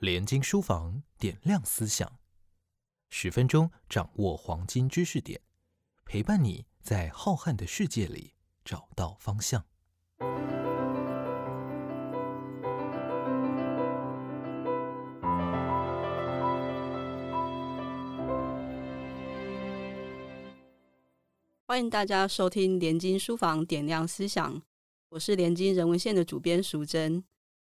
连经书房点亮思想，十分钟掌握黄金知识点，陪伴你在浩瀚的世界里找到方向。欢迎大家收听连经书房点亮思想，我是连经人文线的主编淑珍。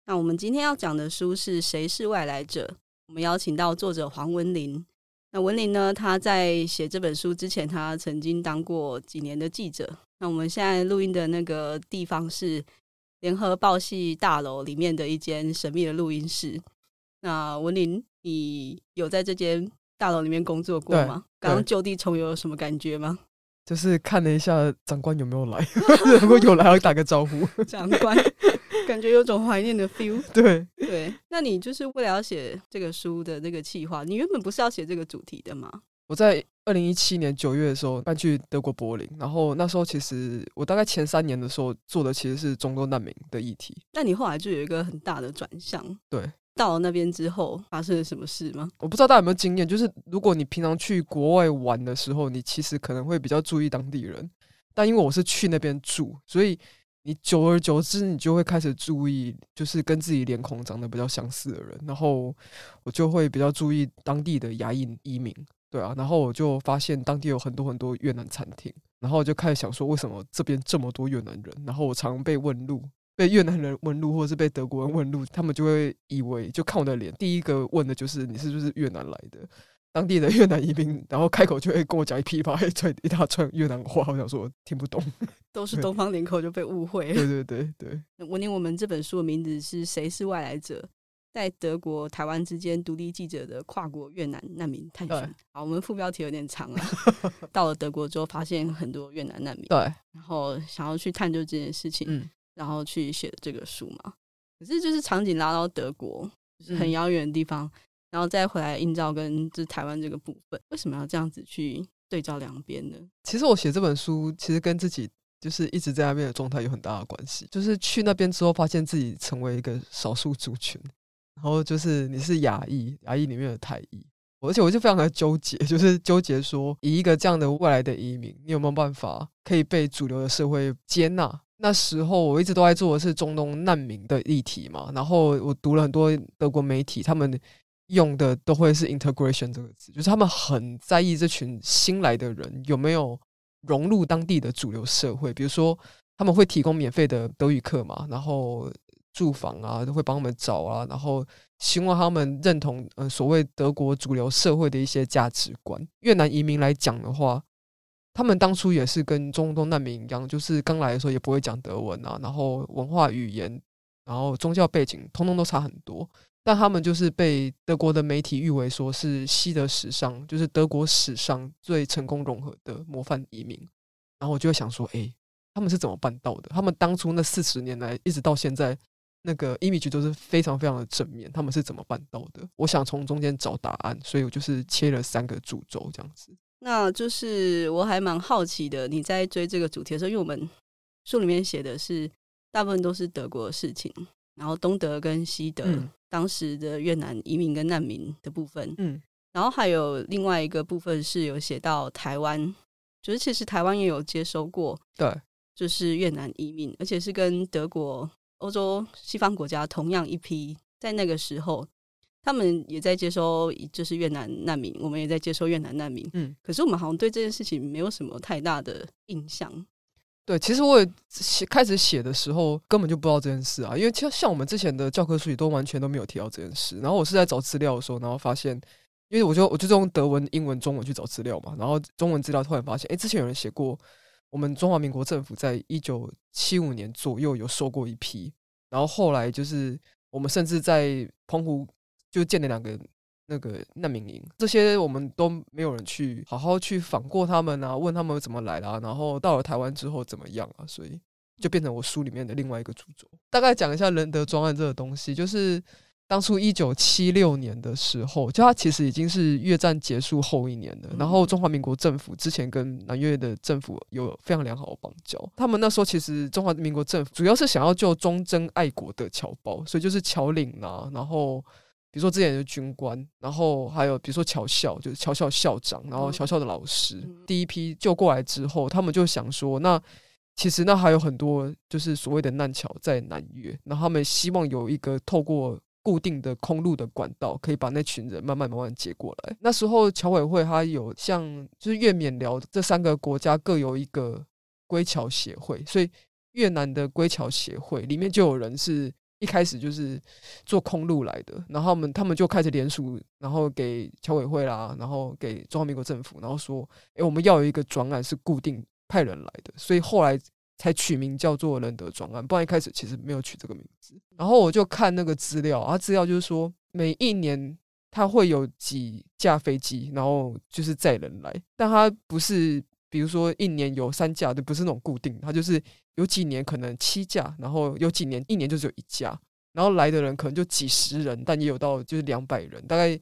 那我们今天要讲的书是谁是外来者？我们邀请到作者黄文林。那文林呢？他在写这本书之前，他曾经当过几年的记者。那我们现在录音的那个地方是联合报系大楼里面的一间神秘的录音室。那文林，你有在这间大楼里面工作过吗？刚刚就地重游有什么感觉吗？就是看了一下长官有没有来，如果有来，要打个招呼。长官。感觉有种怀念的 feel。对对，那你就是为了要写这个书的那个计划，你原本不是要写这个主题的吗？我在二零一七年九月的时候搬去德国柏林，然后那时候其实我大概前三年的时候做的其实是中东难民的议题。那你后来就有一个很大的转向，对，到了那边之后发生了什么事吗？我不知道大家有没有经验，就是如果你平常去国外玩的时候，你其实可能会比较注意当地人，但因为我是去那边住，所以。你久而久之，你就会开始注意，就是跟自己脸孔长得比较相似的人。然后我就会比较注意当地的牙印移民，对啊。然后我就发现当地有很多很多越南餐厅，然后我就开始想说，为什么这边这么多越南人？然后我常被问路，被越南人问路，或者是被德国人问路，他们就会以为就看我的脸，第一个问的就是你是不是越南来的。当地的越南移民，然后开口就会跟我讲一噼啪一串一大串越南话，我想说听不懂，都是东方脸孔就被误会。对对对对。我念我们这本书的名字是谁是外来者，在德国台湾之间独立记者的跨国越南难民探寻。好，我们副标题有点长了。到了德国之后，发现很多越南难民，对，然后想要去探究这件事情，嗯，然后去写这个书嘛。可是就是场景拉到德国，就是很遥远的地方。然后再回来映照跟这台湾这个部分，为什么要这样子去对照两边呢？其实我写这本书，其实跟自己就是一直在那边的状态有很大的关系。就是去那边之后，发现自己成为一个少数族群，然后就是你是亚裔，亚裔里面的台裔，而且我就非常的纠结，就是纠结说，以一个这样的未来的移民，你有没有办法可以被主流的社会接纳？那时候我一直都在做的是中东难民的议题嘛，然后我读了很多德国媒体，他们。用的都会是 integration 这个词，就是他们很在意这群新来的人有没有融入当地的主流社会。比如说，他们会提供免费的德语课嘛，然后住房啊，都会帮他们找啊，然后希望他们认同呃所谓德国主流社会的一些价值观。越南移民来讲的话，他们当初也是跟中东难民一样，就是刚来的时候也不会讲德文啊，然后文化语言，然后宗教背景，通通都差很多。但他们就是被德国的媒体誉为说是西德史上，就是德国史上最成功融合的模范移民。然后我就会想说，哎，他们是怎么办到的？他们当初那四十年来，一直到现在，那个 image 都是非常非常的正面。他们是怎么办到的？我想从中间找答案，所以我就是切了三个主轴这样子。那就是我还蛮好奇的，你在追这个主题的时候，因为我们书里面写的是大部分都是德国的事情，然后东德跟西德。当时的越南移民跟难民的部分，嗯，然后还有另外一个部分是有写到台湾，就是其实台湾也有接收过，对，就是越南移民，而且是跟德国、欧洲西方国家同样一批，在那个时候，他们也在接收，就是越南难民，我们也在接收越南难民，嗯，可是我们好像对这件事情没有什么太大的印象。对，其实我写开始写的时候根本就不知道这件事啊，因为像像我们之前的教科书里都完全都没有提到这件事。然后我是在找资料的时候，然后发现，因为我就我就用德文、英文、中文去找资料嘛，然后中文资料突然发现，哎，之前有人写过，我们中华民国政府在一九七五年左右有收过一批，然后后来就是我们甚至在澎湖就建了两个。那个难民营，这些我们都没有人去好好去访过他们啊，问他们怎么来的，然后到了台湾之后怎么样啊，所以就变成我书里面的另外一个主轴。大概讲一下仁德专案这个东西，就是当初一九七六年的时候，就它其实已经是越战结束后一年了。然后中华民国政府之前跟南越的政府有非常良好的邦交，他们那时候其实中华民国政府主要是想要救忠贞爱国的侨胞，所以就是侨领啊，然后。比如说之前的军官，然后还有比如说侨校，就是侨校校长，然后嗯侨校的老师，嗯第一批救过来之后，他们就想说，那其实那还有很多就是所谓的难侨在南越，然后他们希望有一个透过固定的空路的管道，可以把那群人慢慢慢慢接过来。那时候侨委会它有像就是越缅辽这三个国家各有一个归侨协会，所以越南的归侨协会里面就有人是一开始就是做空路来的，然后他们他们就开始联署，然后给侨委会啦，然后给中华民国政府，然后说，诶，我们要有一个专案是固定派人来的，所以后来才取名叫做仁德专案，不然一开始其实没有取这个名字。然后我就看那个资料，啊，资料就是说每一年它会有几架飞机，然后就是载人来，但它不是比如说一年有三架就，不是那种固定，它就是有几年可能七架，然后有几年一年就只有一架，然后来的人可能就几十人，但也有到就是两百人，大概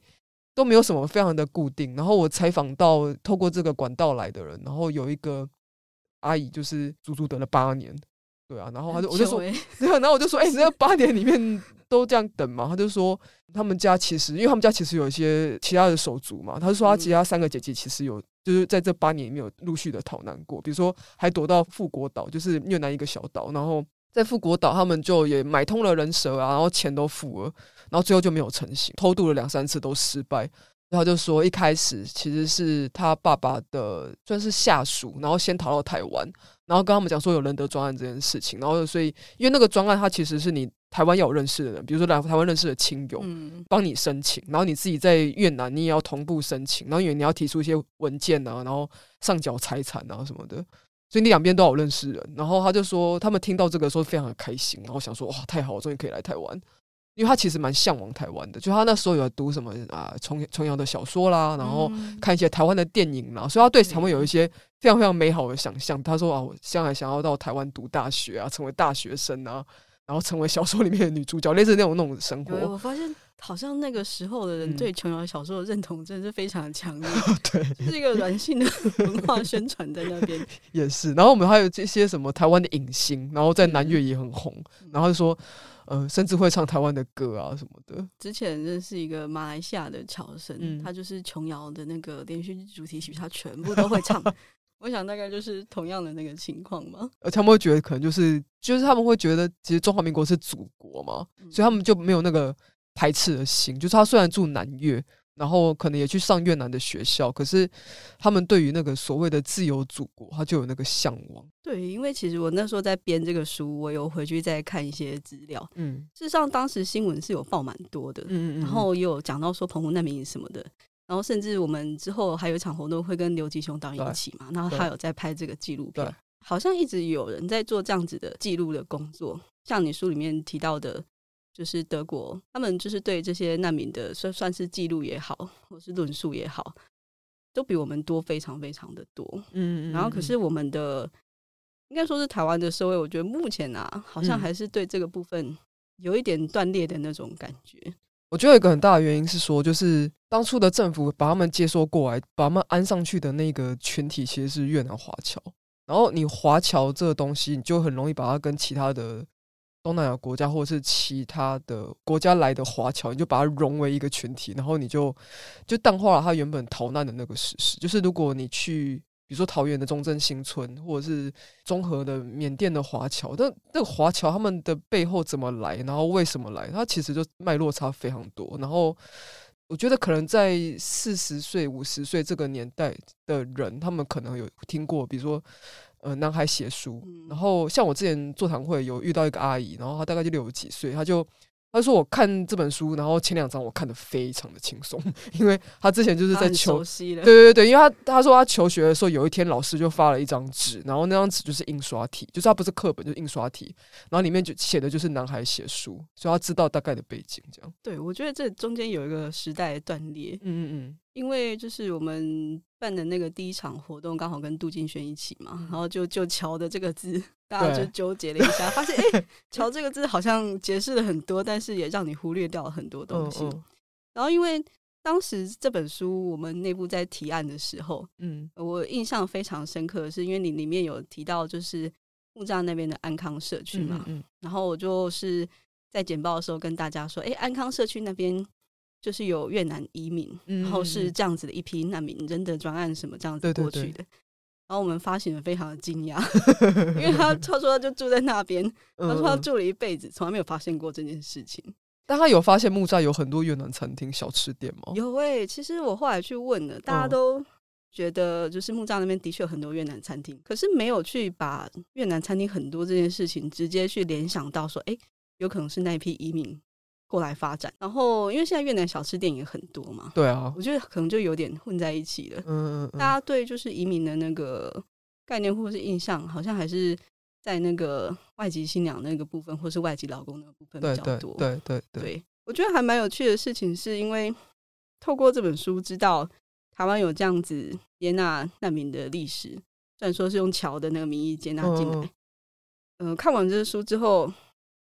都没有什么非常的固定。然后我采访到透过这个管道来的人，然后有一个阿姨就是足足等了八年，对啊，然后他就我就说，然后我就说，哎、你这八年里面都这样等嘛？他就说，他们家其实，因为他们家其实有一些其他的手足嘛，他就说他其他三个姐姐其实有，就是在这八年里面有陆续的逃难过，比如说还躲到富国岛，就是越南一个小岛，然后在富国岛他们就也买通了人蛇啊，然后钱都付了，然后最后就没有成型，偷渡了两三次都失败。然后就说一开始其实是他爸爸的算是下属，然后先逃到台湾，然后跟他们讲说有仁德专案这件事情，然后所以因为那个专案它其实是你台湾要有认识的人，比如说来台湾认识的亲友，嗯，帮你申请，然后你自己在越南你也要同步申请，然后因为你要提出一些文件啊，然后上缴财产啊什么的，所以你两边都有认识人。然后他就说他们听到这个时候非常的开心，然后想说哇太好，我终于可以来台湾。因为他其实蛮向往台湾的，就他那时候有读什么啊琼琼瑶的小说啦，然后嗯看一些台湾的电影啦，所以他对台湾有一些非常非常美好的想象。他说啊，我将来想要到台湾读大学啊，成为大学生啊，然后成为小说里面的女主角，类似那种那种生活。我发现好像那个时候的人嗯对琼瑶小说的认同真的是非常的强烈，对，就是一个软性的文化宣传在那边。也是。然后我们还有这些什么台湾的影星，然后在南越也很红，然后就说，呃，甚至会唱台湾的歌啊什么的。之前认识一个马来西亚的侨生，嗯他就是琼瑶的那个连续剧主题曲，他全部都会唱。我想大概就是同样的那个情况吧。而他们会觉得可能就是就是他们会觉得其实中华民国是祖国嘛，所以他们就没有那个排斥的心。就是他虽然住南越，然后可能也去上越南的学校，可是他们对于那个所谓的自由祖国，他就有那个向往。对，因为其实我那时候在编这个书，我有回去再看一些资料。嗯事实上，当时新闻是有报蛮多的，嗯嗯，然后也有讲到说澎湖难民营什么的。然后甚至我们之后还有一场活动会跟刘吉雄导演一起嘛，然后他有在拍这个纪录片，好像一直有人在做这样子的记录的工作。像你书里面提到的，就是德国，他们就是对这些难民的算算是记录也好，或是论述也好，都比我们多非常非常的多。嗯嗯，然后可是我们的应该说是台湾的社会，我觉得目前啊，好像嗯还是对这个部分有一点断裂的那种感觉。我觉得有一个很大的原因是说，就是当初的政府把他们接收过来，把他们安上去的那个群体其实是越南华侨。然后你华侨这个东西，你就很容易把它跟其他的东南亚国家或者是其他的国家来的华侨，你就把它融为一个群体，然后你就就淡化了他原本逃难的那个事实。就是如果你去，比如说桃园的中正新村，或者是中和的缅甸的华侨，但那个华侨他们的背后怎么来，然后为什么来，它其实就脉络差非常多。然后我觉得可能在四十岁、五十岁这个年代的人，他们可能有听过，比如说呃男孩写书，嗯然后像我之前座谈会有遇到一个阿姨，然后她大概就六十几岁，她就。她说：“我看这本书，然后前两章我看的非常的轻松，因为他之前就是在求对对对，因为他他说他求学的时候，有一天老师就发了一张纸，然后那张纸就是印刷体，就是他不是课本，就是印刷体，然后里面就写的就是男孩写书，所以他知道大概的背景这样。对，我觉得这中间有一个时代的断裂，嗯嗯嗯因为就是我们办的那个第一场活动刚好跟杜金轩一起嘛，然后就就“乔”的这个字，大家就对纠结了一下，发现哎，“乔”这个字好像解释了很多，但是也让你忽略掉了很多嗯东西。嗯然后因为当时这本书我们内部在提案的时候，嗯我印象非常深刻的是，因为你里面有提到就是木栅那边的安康社区嘛，嗯嗯然后我就是在简报的时候跟大家说，哎，安康社区那边就是有越南移民，嗯然后是这样子的一批难民人的专案什么这样子对对对过去的。然后我们发行人非常的惊讶，因为他他说他就住在那边，他说他住了一辈子，从来没有发现过这件事情。但他有发现木栅有很多越南餐厅、小吃店吗？有诶、其实我后来去问了，大家嗯都觉得就是木栅那边的确有很多越南餐厅，可是没有去把越南餐厅很多这件事情直接去联想到说，诶，有可能是那一批移民过来发展。然后因为现在越南小吃店也很多嘛，对啊，我觉得可能就有点混在一起了。嗯嗯大家对就是移民的那个概念或是印象，好像还是在那个外籍新娘那个部分，或是外籍老公那个部分比较多。对对对，对，我觉得还蛮有趣的事情，是因为透过这本书知道台湾有这样子接纳难民的历史，虽然说是用侨的那个名义接纳进来。嗯嗯、看完这本书之后，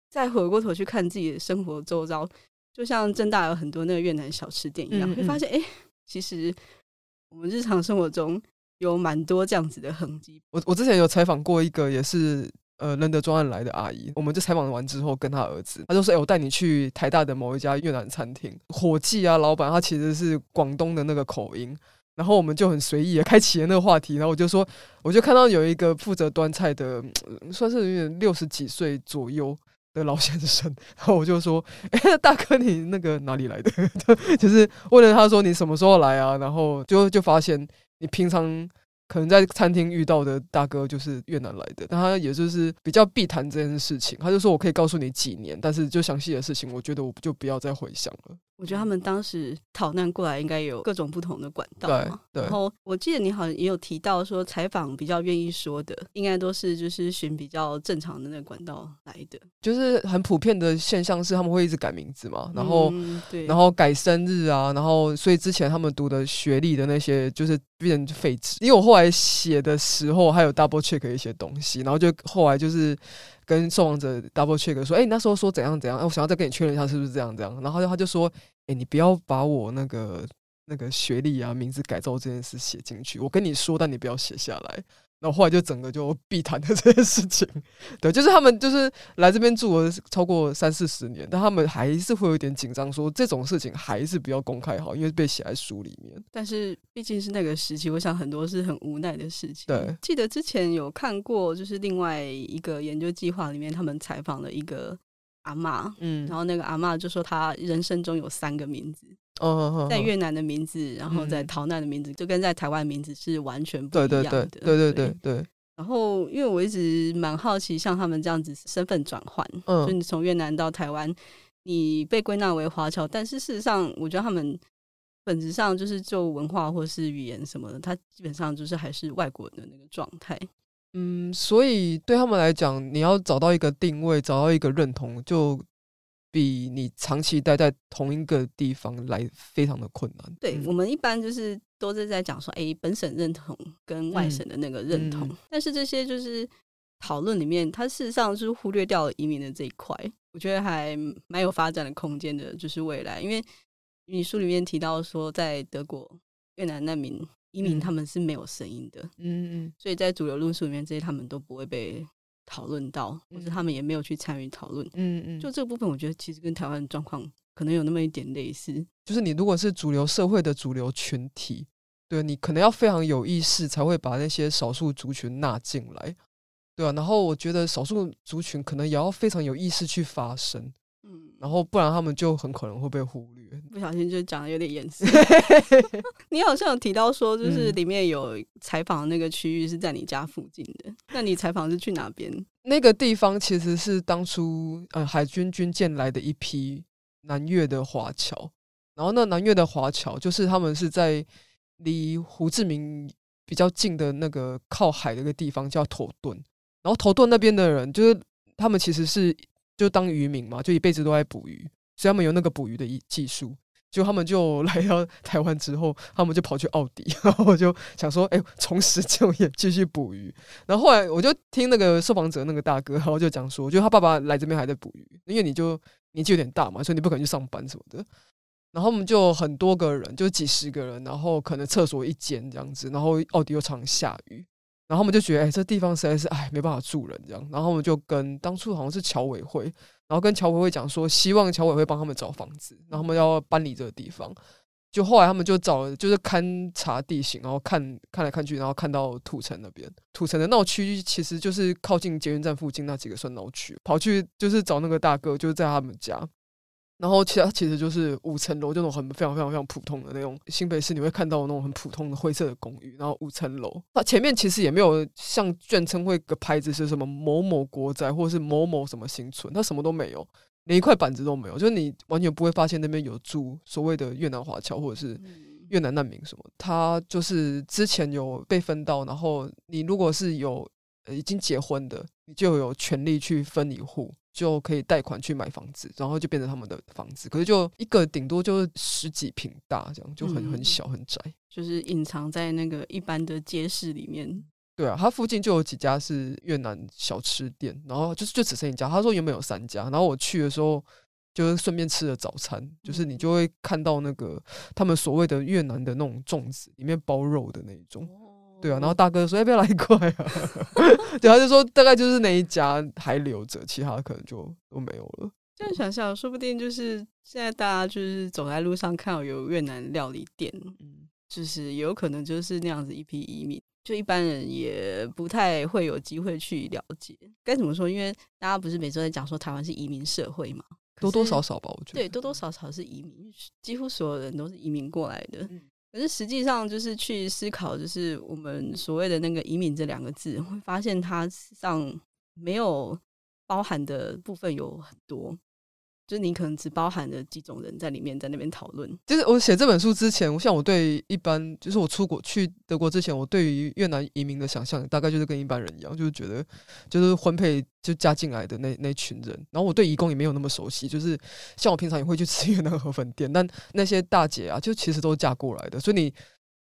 再回过头去看自己的生活周遭，就像正大有很多那个越南小吃店一样，嗯嗯会发现哎、诶其实我们日常生活中有蛮多这样子的痕迹。我我之前有采访过一个也是呃仁德专案来的阿姨，我们就采访完之后跟她儿子，他就说：“哎、我带你去台大的某一家越南餐厅，伙计啊，老板他其实是广东的那个口音。”然后我们就很随意的 开启了那个话题，然后我就说，我就看到有一个负责端菜的，嗯算是有点六十几岁左右的老先生，然后我就说，哎、大哥，你那个哪里来的？就是问了他说你什么时候来啊？然后就就发现你平常可能在餐厅遇到的大哥就是越南来的，但他也就是比较避谈这件事情。他就说我可以告诉你几年，但是就详细的事情，我觉得我就不要再回想了。我觉得他们当时逃难过来，应该有各种不同的管道对然后我记得你好像也有提到说，采访比较愿意说的，应该都是就是寻比较正常的那个管道来的。就是很普遍的现象是他们会一直改名字嘛，然后。嗯、对，然后改生日啊，然后所以之前他们读的学历的那些就是变成废纸，因为我后来写的时候还有 double check 一些东西，然后就后来就是跟受访者 double check 说，哎、你那时候说怎样怎样，我想要再跟你确认一下是不是这样这样，然后他就他就说，哎、你不要把我那个那个学历啊名字改造这件事写进去，我跟你说，但你不要写下来。然后后来就整个就避谈的 这件事情，对，就是他们就是来这边住了超过三四十年，但他们还是会有一点紧张，说这种事情还是不要公开好，因为被写在书里面。但是毕竟是那个时期，我想很多是很无奈的事情。对，记得之前有看过，就是另外一个研究计划里面，他们采访了一个阿嬷，嗯然后那个阿嬷就说她人生中有三个名字，嗯在越南的名字，然后在嗯逃难的名字，就跟在台湾的名字是完全不对对一样的。对对对对对，然后，因为我一直蛮好奇，像他们这样子身份转换，就嗯你从越南到台湾，你被归纳为华侨，但是事实上，我觉得他们本质上就是就文化或是语言什么的，他基本上就是还是外国人的那个状态。嗯，所以对他们来讲，你要找到一个定位，找到一个认同，就比你长期待在同一个地方来非常的困难。对、嗯我们一般就是都是在讲说，哎，本省认同跟外省的那个认同，嗯但是这些就是讨论里面，它事实上是忽略掉了移民的这一块。我觉得还蛮有发展的空间的，就是未来，因为你书里面提到说，在德国越南难民移民嗯他们是没有声音的，嗯嗯所以在主流论述里面，这些他们都不会被讨论到，或者他们也没有去参与讨论。嗯嗯，就这个部分，我觉得其实跟台湾的状况可能有那么一点类似。就是你如果是主流社会的主流群体，对你可能要非常有意识，才会把那些少数族群纳进来，对啊。然后我觉得少数族群可能也要非常有意识去发声，嗯，然后不然他们就很可能会被忽略。不小心就讲的有点严肃。你好像有提到说，就是嗯里面有采访的那个区域是在你家附近的，那你采访是去哪边？那个地方其实是当初呃海军军舰来的一批南越的华侨，然后那南越的华侨就是他们是在离胡志明比较近的那个靠海的一个地方叫头顿，然后头顿那边的人就是他们其实是就当渔民嘛，就一辈子都在捕鱼，所以他们有那个捕鱼的技技术。就他们就来到台湾之后，他们就跑去奥迪，然后我就想说，哎、重拾就业，继续捕鱼。然后后来我就听那个受访者那个大哥，然后就讲说，就他爸爸来这边还在捕鱼，因为你就年纪有点大嘛，所以你不可能去上班什么的。然后我们就很多个人，就几十个人，然后可能厕所一间这样子，然后奥迪又常下雨，然后我们就觉得，哎、这地方实在是哎没办法住人这样。然后我们就跟当初好像是侨委会，然后跟乔委会讲说，希望乔委会帮他们找房子，然后他们要搬离这个地方。就后来他们就找，就是勘察地形，然后看看来看去，然后看到土城那边，土城的闹区其实就是靠近捷运站附近那几个算闹区，跑去就是找那个大哥，就是在他们家。然后其他其实就是五层楼，这种很非常非常非常普通的那种新北市你会看到那种很普通的灰色的公寓，然后五层楼，它前面其实也没有像眷称会个牌子是什么某某国宅或者是某某什么新村，它什么都没有，连一块板子都没有，就是你完全不会发现那边有住所谓的越南华侨或者是越南难民什么，它就是之前有被分到，然后你如果是有已经结婚的，你就有权利去分一户。就可以贷款去买房子，然后就变成他们的房子。可是就一个顶多就是十几平大，这样就很很小很窄，就是隐藏在那个一般的街市里面。对啊，它附近就有几家是越南小吃店，然后就是就只剩一家。他说原本有三家，然后我去的时候就是顺便吃了早餐，就是你就会看到那个他们所谓的越南的那种粽子，里面包肉的那一种。对啊，然后大哥说要不要来一块啊？对，他就说大概就是那一家还留着，其他可能就都没有了。这样想想，说不定就是现在大家就是走在路上看到有越南料理店，嗯，就是有可能就是那样子一批移民，就一般人也不太会有机会去了解。该怎么说？因为大家不是每周在讲说台湾是移民社会嘛，多多少少吧，我觉得对，多多少少是移民，几乎所有人都是移民过来的。可是实际上，就是去思考，就是我们所谓的那个移民这两个字，会发现它上没有包含的部分有很多。就是你可能只包含了几种人在里面，在那边讨论。就是我写这本书之前，像我对一般，就是我出国去德国之前，我对于越南移民的想象，大概就是跟一般人一样，就是觉得就是婚配就嫁进来的那那群人。然后我对移工也没有那么熟悉，就是像我平常也会去吃 越南河粉店，但那些大姐啊，就其实都是嫁过来的，所以你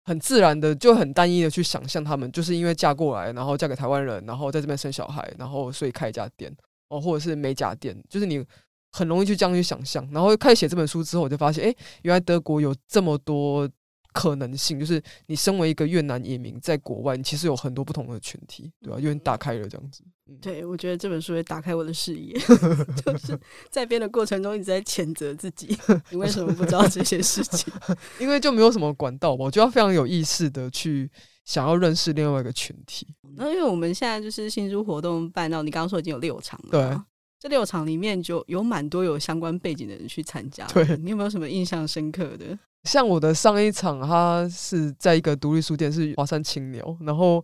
很自然的就很单一的去想象他们，就是因为嫁过来，然后嫁给台湾人，然后在这边生小孩，然后所以开一家店哦，或者是美甲店，就是你。很容易去这样去想象，然后开始写这本书之后，我就发现，哎，原来德国有这么多可能性。就是你身为一个越南移民，在国外，你其实有很多不同的群体，对吧？有点打开了这样子。对，我觉得这本书也打开我的视野，就是在编的过程中一直在谴责自己，你为什么不知道这些事情？因为就没有什么管道吧？我就要非常有意识的去想要认识另外一个群体。那因为我们现在就是新书活动办到，你刚刚说已经有六场了，对。这六场里面就有蛮多有相关背景的人去参加。对你有没有什么印象深刻的？像我的上一场，他是在一个独立书店，是华山青鸟。然后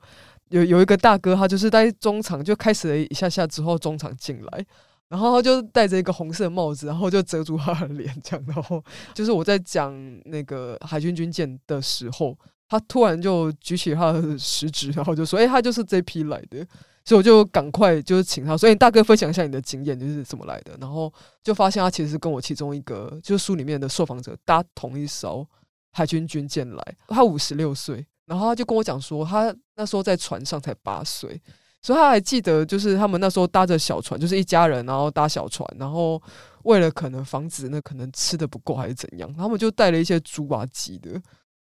有有一个大哥，他就是在中场就开始了一下下之后，中场进来，然后他就戴着一个红色帽子，然后就遮住他的脸，这样。然后就是我在讲那个海军军舰的时候，他突然就举起他的食指，然后就说：“哎，他就是这批来的。”所以我就赶快就是请他，所以大哥分享一下你的经验，就是怎么来的。然后就发现他其实是跟我其中一个就是书里面的受访者搭同一艘海军军舰来。他五十六岁，然后他就跟我讲说，他那时候在船上才八岁，所以他还记得就是他们那时候搭着小船，就是一家人，然后搭小船，然后为了可能防止那可能吃的不够还是怎样，他们就带了一些猪啊鸡的。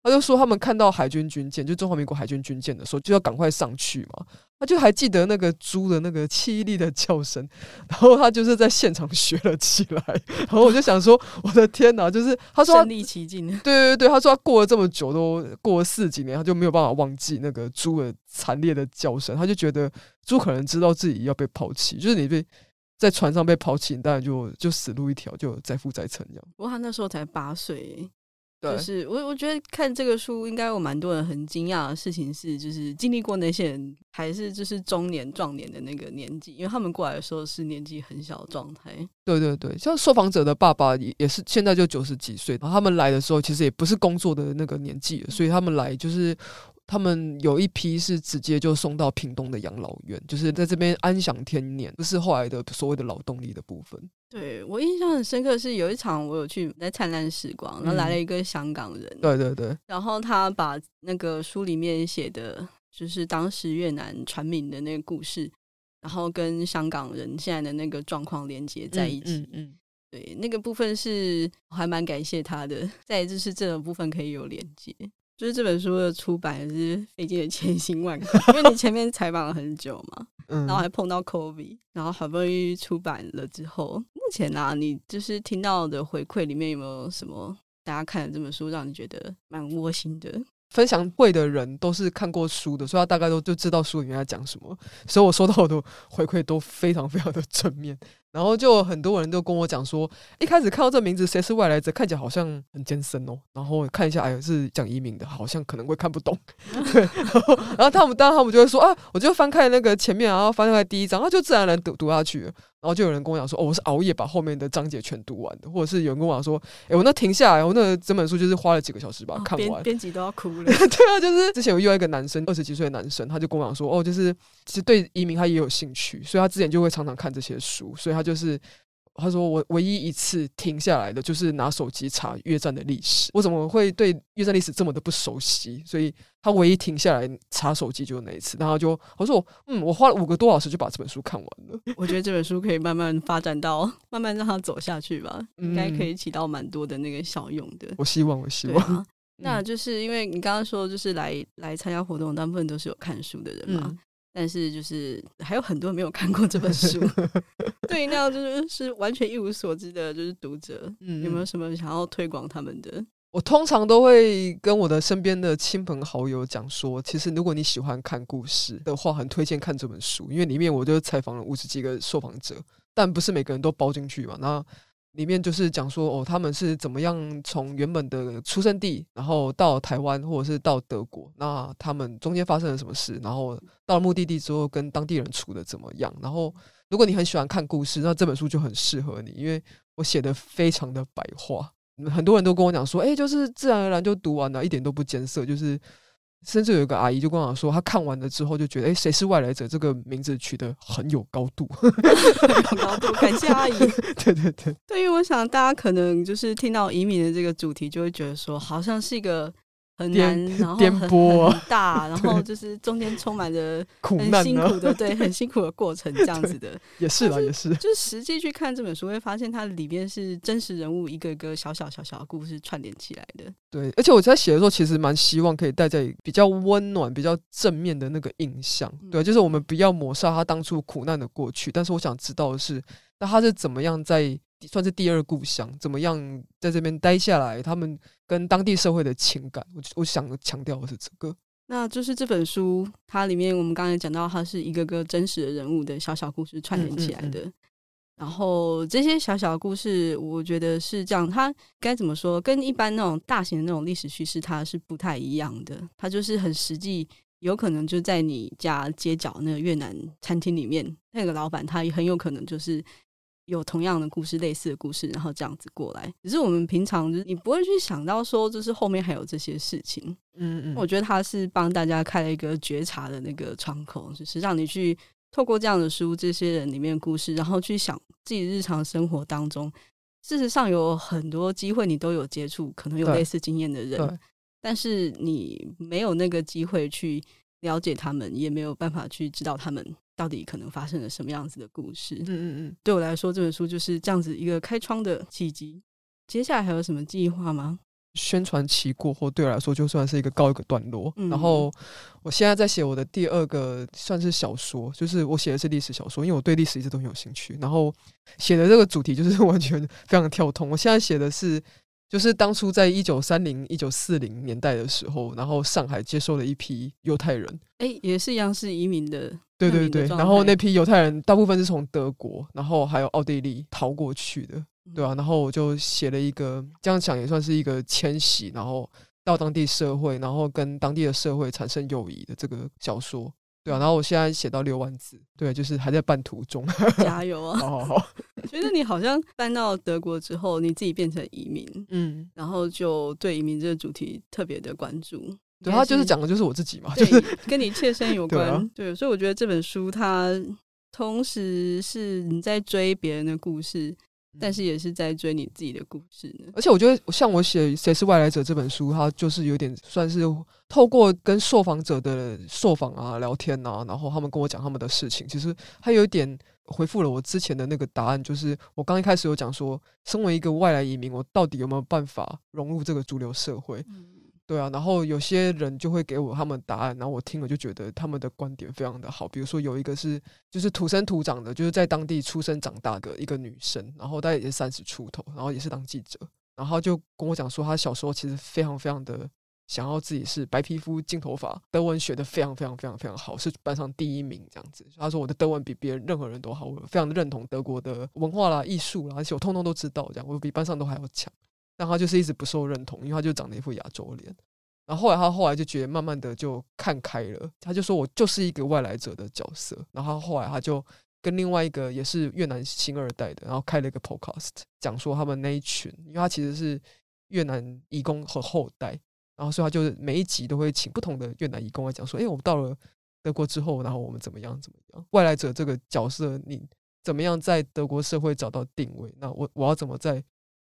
他就说他们看到海军军舰，就中华民国海军军舰的时候，就要赶快上去嘛。他就还记得那个猪的那个凄厉的叫声，然后他就是在现场学了起来。然后我就想说，我的天哪！就是他说身临其境。对对对，他说他过了这么久，都过了四几年，他就没有办法忘记那个猪的惨烈的叫声。他就觉得猪可能知道自己要被抛弃，就是你被在船上被抛弃，当然就就死路一条，就再负再沉这样。不过他那时候才八岁。就是我，我觉得看这个书应该有蛮多人很惊讶的事情是，就是经历过那些人还是就是中年壮年的那个年纪，因为他们过来的时候是年纪很小的状态。对对对，像受访者的爸爸也也是现在就九十几岁，然后他们来的时候其实也不是工作的那个年纪了，所以他们来就是他们有一批是直接就送到屏东的养老院，就是在这边安享天年，不是后来的所谓的劳动力的部分。对我印象很深刻是有一场我有去在灿烂时光，然后来了一个香港人，对对对，然后他把那个书里面写的，就是当时越南船民的那个故事，然后跟香港人现在的那个状况连接在一起，嗯，对，那个部分是我还蛮感谢他的，再就是这个部分可以有连接，就是这本书的出版是费尽了千辛万苦，因为你前面采访了很久嘛。嗯然后还碰到 COVID，然后好不容易出版了之后，目前啊，你就是听到的回馈里面有没有什么大家看了这本书让你觉得蛮窝心的？分享会的人都是看过书的，所以他大概都就知道书里面在讲什么，所以我收到的回馈都非常非常的正面。然后就很多人都跟我讲说，一开始看到这名字谁是外来者，看起来好像很艰深哦。然后看一下，哎，是讲移民的，好像可能会看不懂。对，然后然后他们当然他们就会说啊，我就翻开那个前面，然后翻开第一章，他就自然而然读读下去了。然后就有人跟我讲说，哦，我是熬夜把后面的章节全读完的，或者是有人跟我讲说，哎，我那停下来，我那整本书就是花了几个小时把它看完。编编辑都要哭了。对啊，就是之前有遇到一个男生，二十几岁的男生，他就跟我讲说，哦，就是其实对移民他也有兴趣，所以他之前就会常常看这些书，所以他就是他说我唯一一次停下来的就是拿手机查越战的历史，我怎么会对越战历史这么的不熟悉？所以他唯一停下来查手机就是那一次，然后就我说嗯，我花了五个多小时就把这本书看完了。我觉得这本书可以慢慢发展到慢慢让它走下去吧，应该可以起到蛮多的那个效用的。我希望，我希望。那就是因为你刚刚说，就是来来参加活动，大部分都是有看书的人嘛。嗯但是就是还有很多没有看过这本书，对于那样就是是完全一无所知的，就是读者，嗯有没有什么想要推广他们的？我通常都会跟我的身边的亲朋好友讲说，其实如果你喜欢看故事的话，很推荐看这本书，因为里面我就采访了五十几个受访者，但不是每个人都包进去嘛。那里面就是讲说，哦，他们是怎么样从原本的出生地，然后到台湾或者是到德国，那他们中间发生了什么事，然后到了目的地之后跟当地人处的怎么样。然后，如果你很喜欢看故事，那这本书就很适合你，因为我写的非常的白话。很多人都跟我讲说，哎、就是自然而然就读完了，一点都不艰涩。就是甚至有一个阿姨就跟我说，她看完了之后就觉得，哎、谁是外来者这个名字取得很有高度。有高度感谢阿姨。对对对，对，因为我想大家可能就是听到移民的这个主题，就会觉得说，好像是一个很难，颠 然后颠很簸大，然 后就是中间充满着苦很难辛苦的，对，很辛苦的过程这样子的。也是啦，也是。就实际去看这本书，会发现它里边是真实人物一个个小小小小的故事串联起来的。对，而且我在写的时候，其实蛮希望可以带在比较温暖、比较正面的那个印象。对，嗯就是我们不要抹杀他当初苦难的过去，但是我想知道的是，那他是怎么样在算是第二故乡，怎么样在这边待下来，他们跟当地社会的情感，我我想强调的是这个。那就是这本书，它里面我们刚才讲到，它是一个个真实的人物的小小故事串联起来的。然后这些小小的故事，我觉得是这样，它该怎么说，跟一般那种大型的那种历史叙事，它是不太一样的。它就是很实际，有可能就在你家街角那个越南餐厅里面，那个老板他也很有可能就是有同样的故事、类似的故事，然后这样子过来。只是我们平常就是你不会去想到说，就是后面还有这些事情。嗯嗯我觉得他是帮大家开了一个觉察的那个窗口，就是让你去透过这样的书，这些人里面的故事，然后去想自己日常生活当中，事实上有很多机会你都有接触，可能有类似经验的人，但是你没有那个机会去了解他们，也没有办法去知道他们到底可能发生了什么样子的故事。嗯嗯嗯，对我来说，这本书就是这样子一个开窗的契机。接下来还有什么计划吗？宣传期过后，对我来说就算是一个告一个段落。嗯然后我现在在写我的第二个算是小说，就是我写的是历史小说，因为我对历史一直都很有兴趣。然后写的这个主题就是 完全非常跳通。我现在写的是，就是当初在一九三零、一九四零年代的时候，然后上海接收了一批犹太人。哎，也是一样是移民的，对对对，然后那批犹太人大部分是从德国，然后还有奥地利逃过去的。对啊，然后我就写了一个，这样想也算是一个迁徙，然后到当地社会，然后跟当地的社会产生友谊的这个小说。对啊，然后我现在写到六万字，对，就是还在半途中。加油啊！好 好好，觉得你好像搬到德国之后，你自己变成移民，嗯，然后就对移民这个主题特别的关注。对，应该他就是讲的就是我自己嘛，就是对 跟你切身有对关，啊对，所以我觉得这本书它同时是你在追别人的故事，但是也是在追你自己的故事呢。而且我觉得，像我写《谁是外来者》这本书，它就是有点算是透过跟受访者的受访啊、聊天啊，然后他们跟我讲他们的事情，其实它有一点回复了我之前的那个答案，就是我刚一开始有讲说，身为一个外来移民，我到底有没有办法融入这个主流社会？对啊，然后有些人就会给我他们答案，然后我听了就觉得他们的观点非常的好。比如说有一个是就是土生土长的，就是在当地出生长大的一个女生，然后大概也是三十出头，然后也是当记者，然后就跟我讲说，她小时候其实非常非常的想要自己是白皮肤、金头发，德文学的非常非常非常非常好，是班上第一名这样子。他说我的德文比别人任何人都好，我非常的认同德国的文化啦、艺术啦，而且我通通都知道，这样我比班上都还要强。但他就是一直不受认同，因为他就长了一副亚洲脸。然后后来他后来就觉得慢慢的就看开了，他就说我就是一个外来者的角色。然后后来他就跟另外一个也是越南新二代的，然后开了一个 podcast，讲说他们那一群，因为他其实是越南移工和后代，然后所以他就每一集都会请不同的越南移工来讲说，哎，我们到了德国之后，然后我们怎么样怎么样，外来者这个角色你怎么样在德国社会找到定位？那我我要怎么在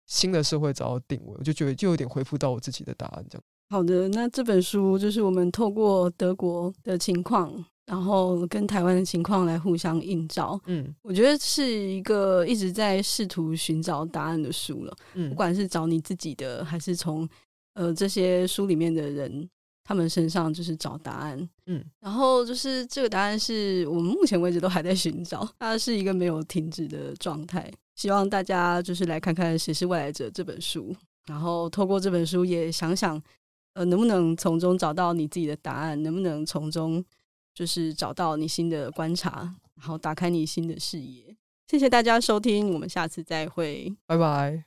新的社会找到定位，我就觉得就有点回复到我自己的答案这样。好的，那这本书就是我们透过德国的情况，然后跟台湾的情况来互相映照。嗯，我觉得是一个一直在试图寻找答案的书了。嗯，不管是找你自己的，还是从呃这些书里面的人他们身上就是找答案。嗯，然后就是这个答案是我们目前为止都还在寻找，它是一个没有停止的状态。希望大家就是来看看《谁是外来者》这本书，然后透过这本书也想想，呃，能不能从中找到你自己的答案，能不能从中就是找到你新的观察，然后打开你新的视野。谢谢大家收听，我们下次再会，拜拜。